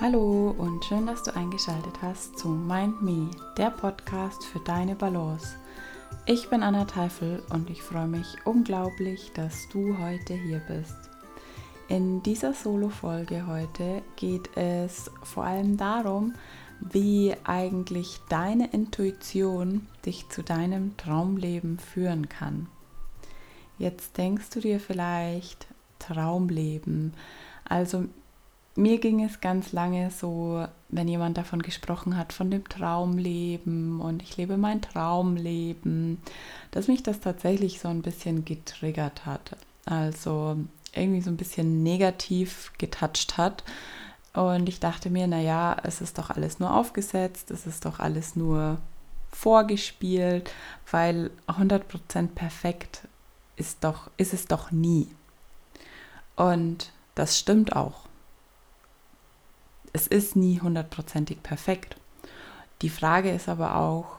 Hallo und schön, dass du eingeschaltet hast zu Mind Me, der Podcast für deine Balance. Ich bin Anna Teifel und ich freue mich unglaublich, dass du heute hier bist. In dieser Solo-Folge heute geht es vor allem darum, wie eigentlich deine Intuition dich zu deinem Traumleben führen kann. Jetzt denkst du dir vielleicht Traumleben. Also mir ging es ganz lange so, wenn jemand davon gesprochen hat, von dem Traumleben und ich lebe mein Traumleben, dass mich das tatsächlich so ein bisschen getriggert hat. Also irgendwie so ein bisschen negativ getoucht hat. Und ich dachte mir, naja, es ist doch alles nur aufgesetzt, es ist doch alles nur vorgespielt, weil 100% perfekt ist, doch, ist es doch nie. Und das stimmt auch es ist nie hundertprozentig perfekt. Die Frage ist aber auch,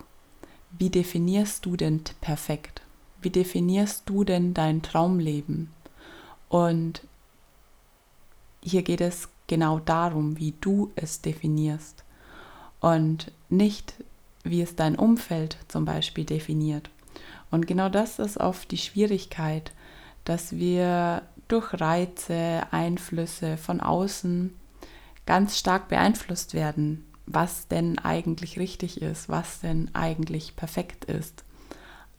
wie definierst du denn perfekt? Wie definierst du denn dein Traumleben? Und hier geht es genau darum, wie du es definierst und nicht, wie es dein Umfeld zum Beispiel definiert. Und genau das ist oft die Schwierigkeit, dass wir durch Reize, Einflüsse von außen ganz stark beeinflusst werden, was denn eigentlich richtig ist, was denn eigentlich perfekt ist.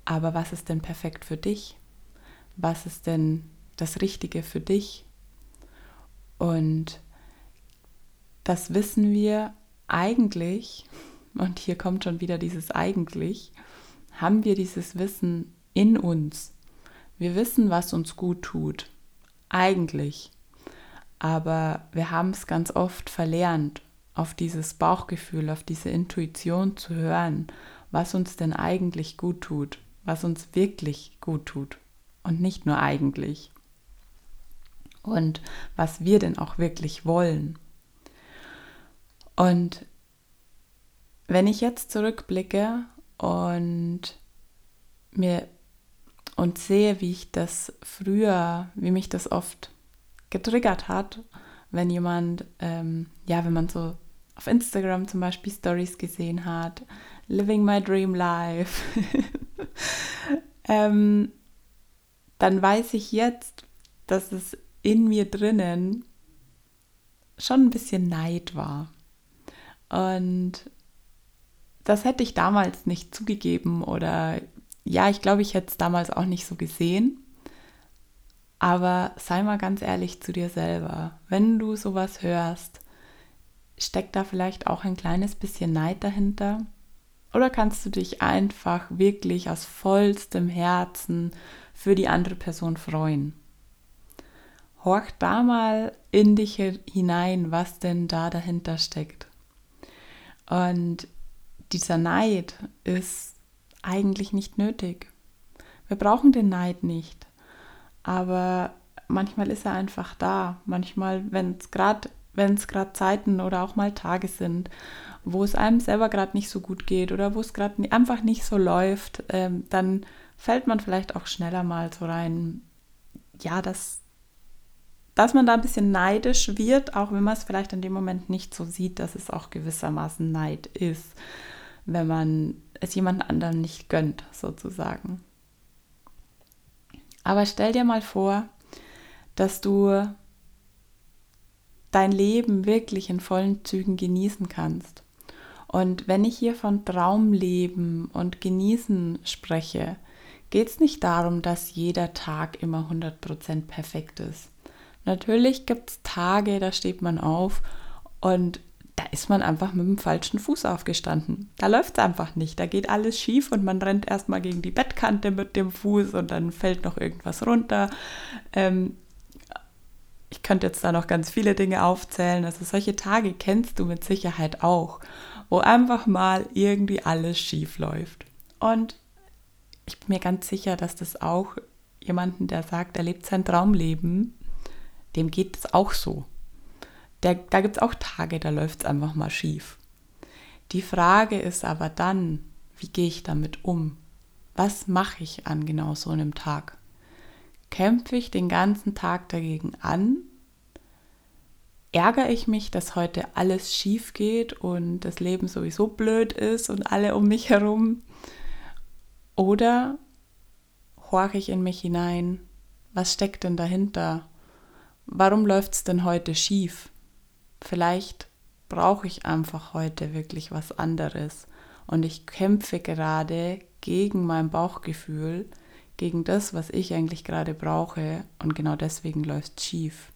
Aber was ist denn perfekt für dich? Was ist denn das Richtige für dich? Und das wissen wir eigentlich, und hier kommt schon wieder dieses eigentlich, haben wir dieses Wissen in uns. Wir wissen, was uns gut tut. Eigentlich aber wir haben es ganz oft verlernt, auf dieses Bauchgefühl, auf diese Intuition zu hören, was uns denn eigentlich gut tut, was uns wirklich gut tut und nicht nur eigentlich. Und was wir denn auch wirklich wollen. Und wenn ich jetzt zurückblicke und mir und sehe, wie ich das früher, wie mich das oft getriggert hat, wenn jemand, ähm, ja, wenn man so auf Instagram zum Beispiel Stories gesehen hat, Living My Dream Life, ähm, dann weiß ich jetzt, dass es in mir drinnen schon ein bisschen Neid war. Und das hätte ich damals nicht zugegeben oder ja, ich glaube, ich hätte es damals auch nicht so gesehen. Aber sei mal ganz ehrlich zu dir selber. Wenn du sowas hörst, steckt da vielleicht auch ein kleines bisschen Neid dahinter? Oder kannst du dich einfach wirklich aus vollstem Herzen für die andere Person freuen? Horch da mal in dich hinein, was denn da dahinter steckt. Und dieser Neid ist eigentlich nicht nötig. Wir brauchen den Neid nicht aber manchmal ist er einfach da. Manchmal, wenn es gerade wenn es gerade Zeiten oder auch mal Tage sind, wo es einem selber gerade nicht so gut geht oder wo es gerade einfach nicht so läuft, ähm, dann fällt man vielleicht auch schneller mal so rein, ja, dass, dass man da ein bisschen neidisch wird, auch wenn man es vielleicht in dem Moment nicht so sieht, dass es auch gewissermaßen Neid ist, wenn man es jemand anderem nicht gönnt, sozusagen. Aber stell dir mal vor, dass du dein Leben wirklich in vollen Zügen genießen kannst. Und wenn ich hier von Traumleben und Genießen spreche, geht es nicht darum, dass jeder Tag immer 100% perfekt ist. Natürlich gibt es Tage, da steht man auf und da ist man einfach mit dem falschen Fuß aufgestanden. Da läuft es einfach nicht. Da geht alles schief und man rennt erstmal gegen die Bettkante mit dem Fuß und dann fällt noch irgendwas runter. Ähm, ich könnte jetzt da noch ganz viele Dinge aufzählen. Also solche Tage kennst du mit Sicherheit auch, wo einfach mal irgendwie alles schief läuft. Und ich bin mir ganz sicher, dass das auch jemanden, der sagt, er lebt sein Traumleben, dem geht es auch so. Der, da gibt es auch Tage, da läuft es einfach mal schief. Die Frage ist aber dann, wie gehe ich damit um? Was mache ich an genau so einem Tag? Kämpfe ich den ganzen Tag dagegen an? ärgere ich mich, dass heute alles schief geht und das Leben sowieso blöd ist und alle um mich herum? Oder horche ich in mich hinein, was steckt denn dahinter? Warum läuft es denn heute schief? Vielleicht brauche ich einfach heute wirklich was anderes und ich kämpfe gerade gegen mein Bauchgefühl, gegen das, was ich eigentlich gerade brauche und genau deswegen läuft schief.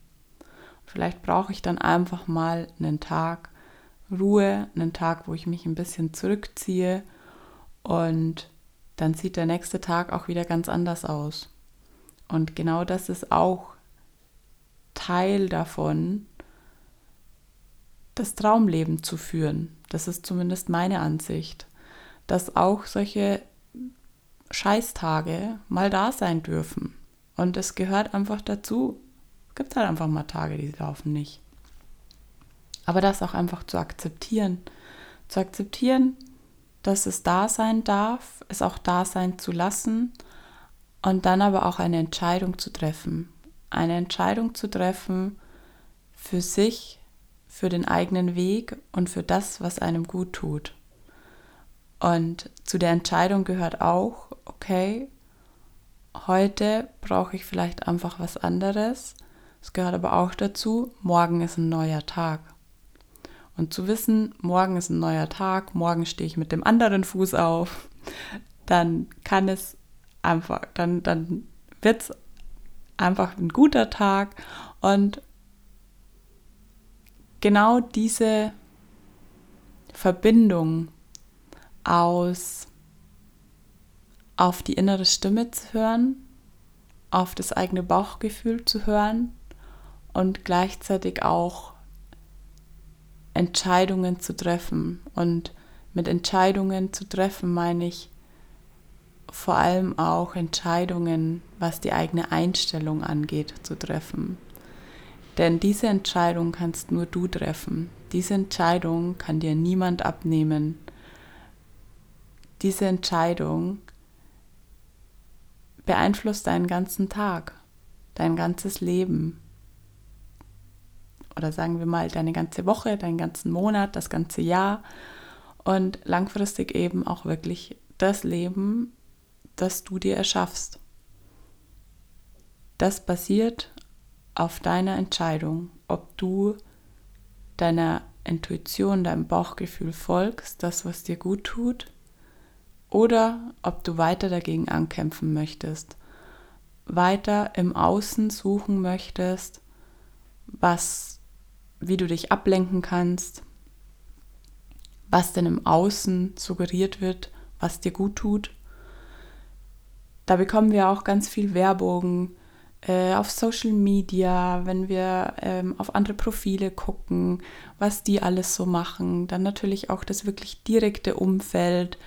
Vielleicht brauche ich dann einfach mal einen Tag Ruhe, einen Tag, wo ich mich ein bisschen zurückziehe und dann sieht der nächste Tag auch wieder ganz anders aus. Und genau das ist auch Teil davon, das Traumleben zu führen. Das ist zumindest meine Ansicht, dass auch solche Scheißtage mal da sein dürfen. Und es gehört einfach dazu. Es gibt halt einfach mal Tage, die laufen nicht. Aber das auch einfach zu akzeptieren. Zu akzeptieren, dass es da sein darf, es auch da sein zu lassen und dann aber auch eine Entscheidung zu treffen. Eine Entscheidung zu treffen für sich, für den eigenen Weg und für das, was einem gut tut. Und zu der Entscheidung gehört auch, okay, heute brauche ich vielleicht einfach was anderes. Es gehört aber auch dazu, morgen ist ein neuer Tag. Und zu wissen, morgen ist ein neuer Tag, morgen stehe ich mit dem anderen Fuß auf, dann kann es einfach, dann, dann wird es einfach ein guter Tag. Und genau diese Verbindung aus auf die innere Stimme zu hören, auf das eigene Bauchgefühl zu hören und gleichzeitig auch Entscheidungen zu treffen. Und mit Entscheidungen zu treffen meine ich vor allem auch Entscheidungen, was die eigene Einstellung angeht, zu treffen. Denn diese Entscheidung kannst nur du treffen. Diese Entscheidung kann dir niemand abnehmen. Diese Entscheidung beeinflusst deinen ganzen Tag, dein ganzes Leben oder sagen wir mal deine ganze Woche, deinen ganzen Monat, das ganze Jahr und langfristig eben auch wirklich das Leben, das du dir erschaffst. Das basiert auf deiner Entscheidung, ob du deiner Intuition, deinem Bauchgefühl folgst, das, was dir gut tut, oder ob du weiter dagegen ankämpfen möchtest, weiter im Außen suchen möchtest, was wie du dich ablenken kannst, was denn im Außen suggeriert wird, was dir gut tut. Da bekommen wir auch ganz viel Werbung äh, auf Social Media, wenn wir ähm, auf andere Profile gucken, was die alles so machen. Dann natürlich auch das wirklich direkte Umfeld,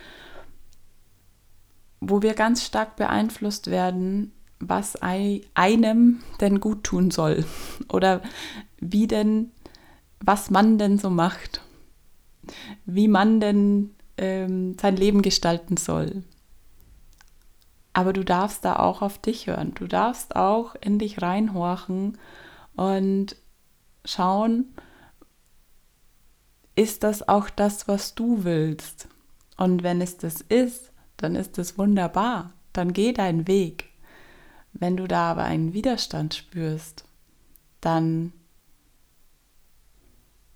wo wir ganz stark beeinflusst werden, was einem denn gut tun soll oder wie denn was man denn so macht, wie man denn ähm, sein Leben gestalten soll. Aber du darfst da auch auf dich hören. Du darfst auch in dich reinhorchen und schauen, ist das auch das, was du willst? Und wenn es das ist, dann ist es wunderbar. Dann geh deinen Weg. Wenn du da aber einen Widerstand spürst, dann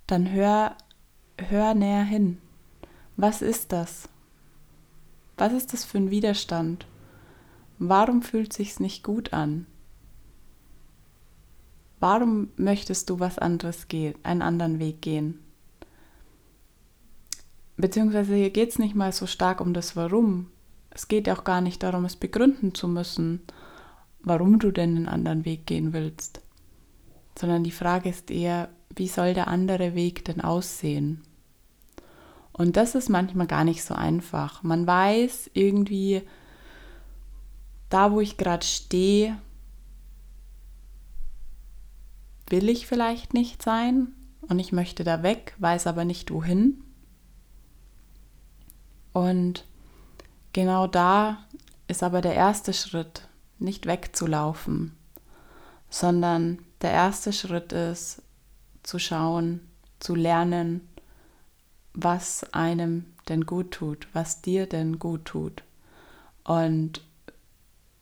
dann hör, hör näher hin. Was ist das? Was ist das für ein Widerstand? Warum fühlt sich's nicht gut an? Warum möchtest du was anderes gehen, einen anderen Weg gehen? Beziehungsweise hier geht es nicht mal so stark um das Warum. Es geht auch gar nicht darum, es begründen zu müssen, warum du denn einen anderen Weg gehen willst. Sondern die Frage ist eher, wie soll der andere Weg denn aussehen? Und das ist manchmal gar nicht so einfach. Man weiß irgendwie, da wo ich gerade stehe, will ich vielleicht nicht sein und ich möchte da weg, weiß aber nicht wohin. Und genau da ist aber der erste Schritt, nicht wegzulaufen, sondern der erste Schritt ist, zu schauen, zu lernen, was einem denn gut tut, was dir denn gut tut. Und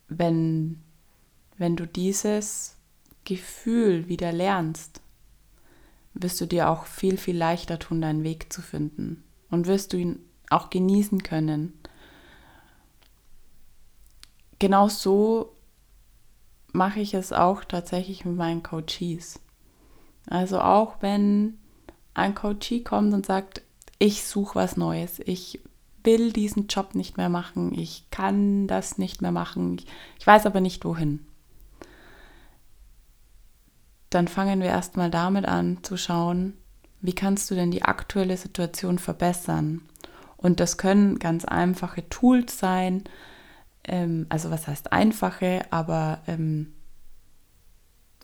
wenn, wenn du dieses Gefühl wieder lernst, wirst du dir auch viel, viel leichter tun, deinen Weg zu finden. Und wirst du ihn auch genießen können. Genau so mache ich es auch tatsächlich mit meinen Coaches. Also auch wenn ein Coachie kommt und sagt, ich suche was Neues, ich will diesen Job nicht mehr machen, ich kann das nicht mehr machen, ich weiß aber nicht wohin. Dann fangen wir erstmal damit an zu schauen, wie kannst du denn die aktuelle Situation verbessern? Und das können ganz einfache Tools sein, ähm, also was heißt einfache, aber ähm,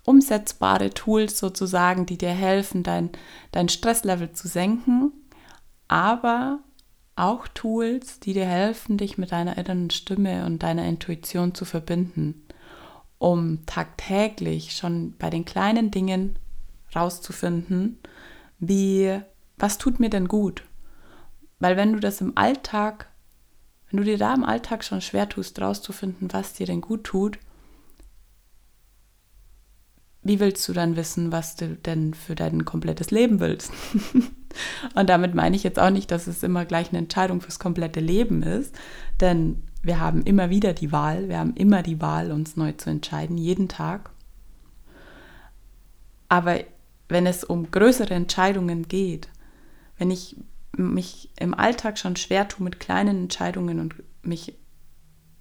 umsetzbare Tools sozusagen, die dir helfen, dein, dein Stresslevel zu senken, aber auch Tools, die dir helfen, dich mit deiner inneren Stimme und deiner Intuition zu verbinden, um tagtäglich schon bei den kleinen Dingen rauszufinden, wie, was tut mir denn gut? Weil wenn du das im Alltag, wenn du dir da im Alltag schon schwer tust, rauszufinden, was dir denn gut tut, wie willst du dann wissen, was du denn für dein komplettes Leben willst? Und damit meine ich jetzt auch nicht, dass es immer gleich eine Entscheidung fürs komplette Leben ist, denn wir haben immer wieder die Wahl, wir haben immer die Wahl, uns neu zu entscheiden, jeden Tag. Aber wenn es um größere Entscheidungen geht, wenn ich mich im Alltag schon schwer tue mit kleinen Entscheidungen und mich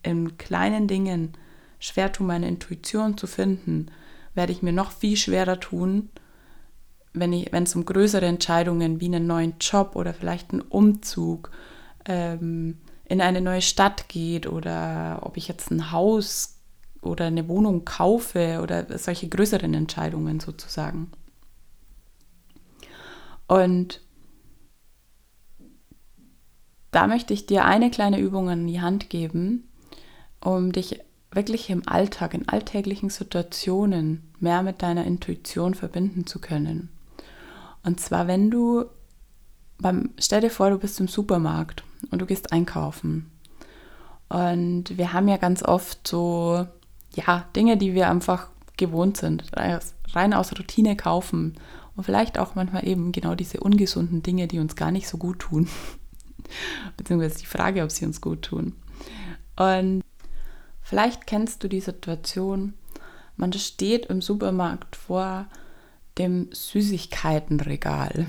in kleinen Dingen schwer tue, meine Intuition zu finden, werde ich mir noch viel schwerer tun, wenn, es um größere Entscheidungen wie einen neuen Job oder vielleicht einen Umzug ähm, in eine neue Stadt geht oder ob ich jetzt ein Haus oder eine Wohnung kaufe oder solche größeren Entscheidungen sozusagen. Und da möchte ich dir eine kleine Übung an die Hand geben, um dich wirklich im Alltag, in alltäglichen Situationen mehr mit deiner Intuition verbinden zu können. Und zwar, wenn du beim, stell dir vor, du bist im Supermarkt und du gehst einkaufen. Und wir haben ja ganz oft so, ja, Dinge, die wir einfach gewohnt sind, rein aus Routine kaufen. Und vielleicht auch manchmal eben genau diese ungesunden Dinge, die uns gar nicht so gut tun. Beziehungsweise die Frage, ob sie uns gut tun. Und Vielleicht kennst du die Situation, man steht im Supermarkt vor dem Süßigkeitenregal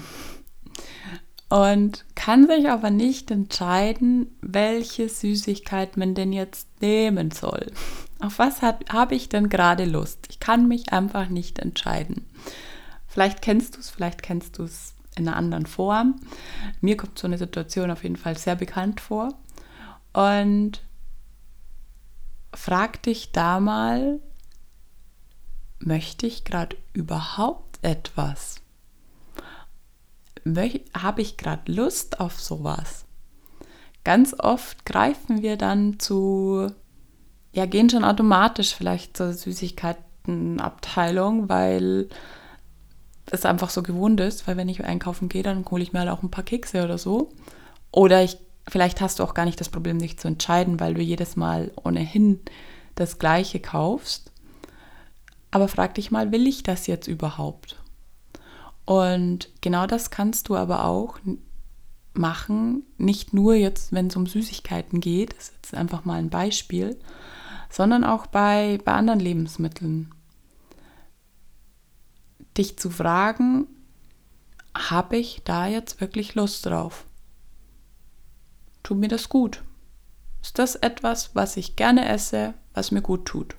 und kann sich aber nicht entscheiden, welche Süßigkeit man denn jetzt nehmen soll. Auf was habe ich denn gerade Lust? Ich kann mich einfach nicht entscheiden. Vielleicht kennst du es, vielleicht kennst du es in einer anderen Form. Mir kommt so eine Situation auf jeden Fall sehr bekannt vor. Und frag dich da mal, möchte ich gerade überhaupt etwas? Habe ich gerade Lust auf sowas? Ganz oft greifen wir dann zu, ja, gehen schon automatisch vielleicht zur Süßigkeitenabteilung, weil es einfach so gewohnt ist, weil wenn ich einkaufen gehe, dann hole ich mir halt auch ein paar Kekse oder so. Oder ich Vielleicht hast du auch gar nicht das Problem, dich zu entscheiden, weil du jedes Mal ohnehin das Gleiche kaufst. Aber frag dich mal, will ich das jetzt überhaupt? Und genau das kannst du aber auch machen, nicht nur jetzt, wenn es um Süßigkeiten geht, das ist jetzt einfach mal ein Beispiel, sondern auch bei, bei anderen Lebensmitteln. Dich zu fragen, habe ich da jetzt wirklich Lust drauf? Tut mir das gut? Ist das etwas, was ich gerne esse, was mir gut tut?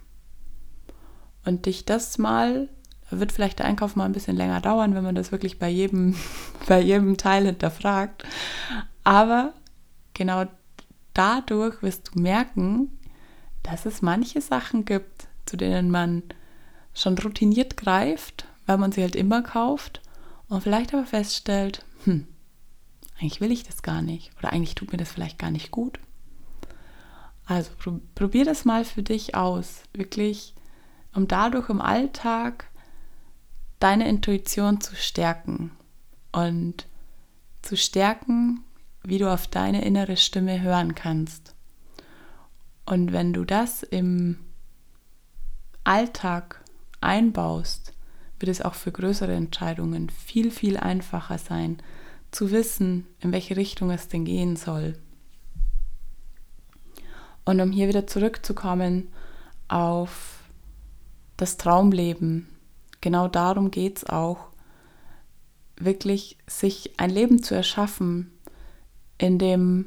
Und dich das mal, wird vielleicht der Einkauf mal ein bisschen länger dauern, wenn man das wirklich bei jedem, bei jedem Teil hinterfragt. Aber genau dadurch wirst du merken, dass es manche Sachen gibt, zu denen man schon routiniert greift, weil man sie halt immer kauft und vielleicht aber feststellt, hm, eigentlich will ich das gar nicht oder eigentlich tut mir das vielleicht gar nicht gut. Also probier das mal für dich aus, wirklich, um dadurch im Alltag deine Intuition zu stärken und zu stärken, wie du auf deine innere Stimme hören kannst. Und wenn du das im Alltag einbaust, wird es auch für größere Entscheidungen viel, viel einfacher sein, zu wissen, in welche Richtung es denn gehen soll. Und um hier wieder zurückzukommen auf das Traumleben, genau darum geht es auch, wirklich sich ein Leben zu erschaffen, in dem,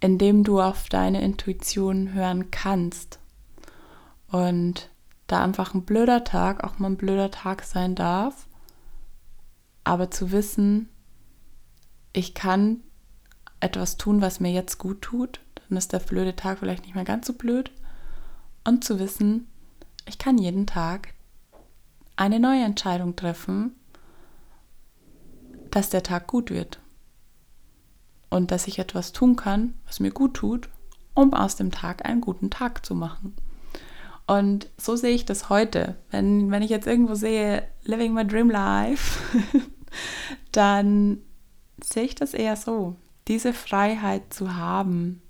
in dem du auf deine Intuition hören kannst. Und da einfach ein blöder Tag auch mal ein blöder Tag sein darf, aber zu wissen, ich kann etwas tun, was mir jetzt gut tut, dann ist der blöde Tag vielleicht nicht mehr ganz so blöd. Und zu wissen, ich kann jeden Tag eine neue Entscheidung treffen, dass der Tag gut wird. Und dass ich etwas tun kann, was mir gut tut, um aus dem Tag einen guten Tag zu machen. Und so sehe ich das heute. Wenn, wenn ich jetzt irgendwo sehe, Living my Dream Life, dann sehe ich das eher so. Diese Freiheit zu haben.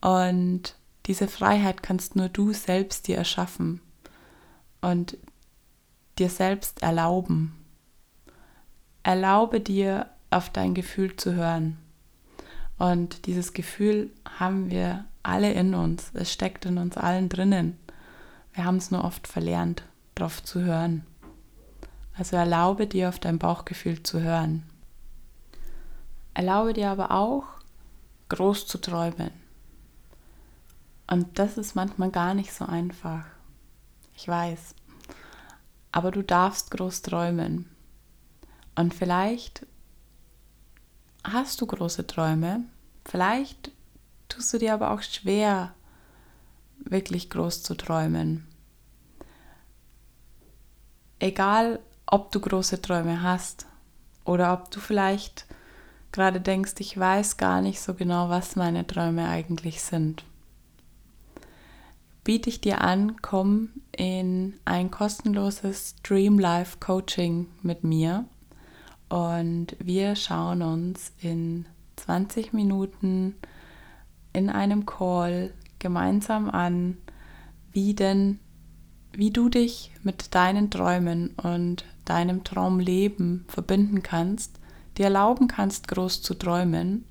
Und diese Freiheit kannst nur du selbst dir erschaffen und dir selbst erlauben. Erlaube dir, auf dein Gefühl zu hören. Und dieses Gefühl haben wir alle in uns. Es steckt in uns allen drinnen. Wir haben es nur oft verlernt, darauf zu hören. Also erlaube dir, auf dein Bauchgefühl zu hören. Erlaube dir aber auch, groß zu träumen. Und das ist manchmal gar nicht so einfach. Ich weiß. Aber du darfst groß träumen. Und vielleicht hast du große Träume. Vielleicht tust du dir aber auch schwer, wirklich groß zu träumen. Egal, ob du große Träume hast oder ob du vielleicht gerade denkst, ich weiß gar nicht so genau, was meine Träume eigentlich sind biete ich dir an, komm in ein kostenloses Dream Life Coaching mit mir und wir schauen uns in 20 Minuten in einem Call gemeinsam an, wie denn wie du dich mit deinen Träumen und deinem Traumleben verbinden kannst, dir erlauben kannst, groß zu träumen.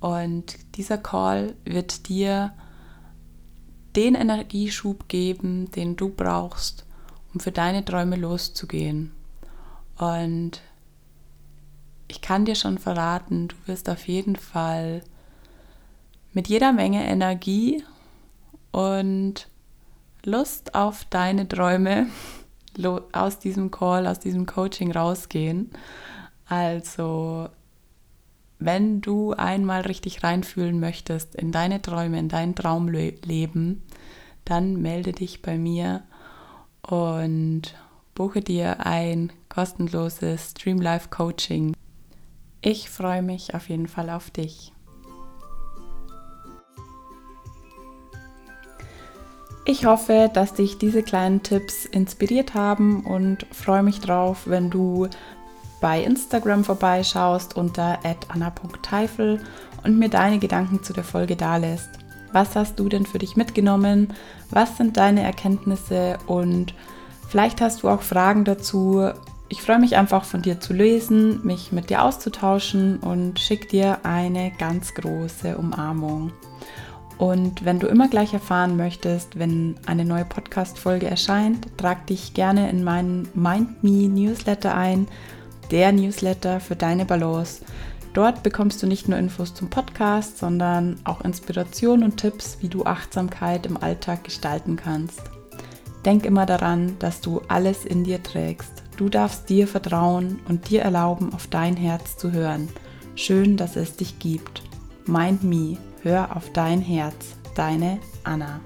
Und dieser Call wird dir den Energieschub geben, den du brauchst, um für deine Träume loszugehen. Und ich kann dir schon verraten, du wirst auf jeden Fall mit jeder Menge Energie und Lust auf deine Träume aus diesem Call, aus diesem Coaching rausgehen. Also wenn du einmal richtig reinfühlen möchtest in deine Träume, in dein Traumleben, dann melde dich bei mir und buche dir ein kostenloses Stream Life Coaching. Ich freue mich auf jeden Fall auf dich. Ich hoffe, dass dich diese kleinen Tipps inspiriert haben und freue mich drauf, wenn du bei Instagram vorbeischaust unter anna.teifel und mir deine Gedanken zu der Folge dalässt. Was hast du denn für dich mitgenommen? Was sind deine Erkenntnisse? Und vielleicht hast du auch Fragen dazu. Ich freue mich einfach von dir zu lesen, mich mit dir auszutauschen und schicke dir eine ganz große Umarmung. Und wenn du immer gleich erfahren möchtest, wenn eine neue Podcast-Folge erscheint, trag dich gerne in meinen Mind Me Newsletter ein der Newsletter für deine Balance. Dort bekommst du nicht nur Infos zum Podcast, sondern auch Inspiration und Tipps, wie du Achtsamkeit im Alltag gestalten kannst. Denk immer daran, dass du alles in dir trägst. Du darfst dir vertrauen und dir erlauben, auf dein Herz zu hören. Schön, dass es dich gibt. Mind Me, hör auf dein Herz. Deine Anna.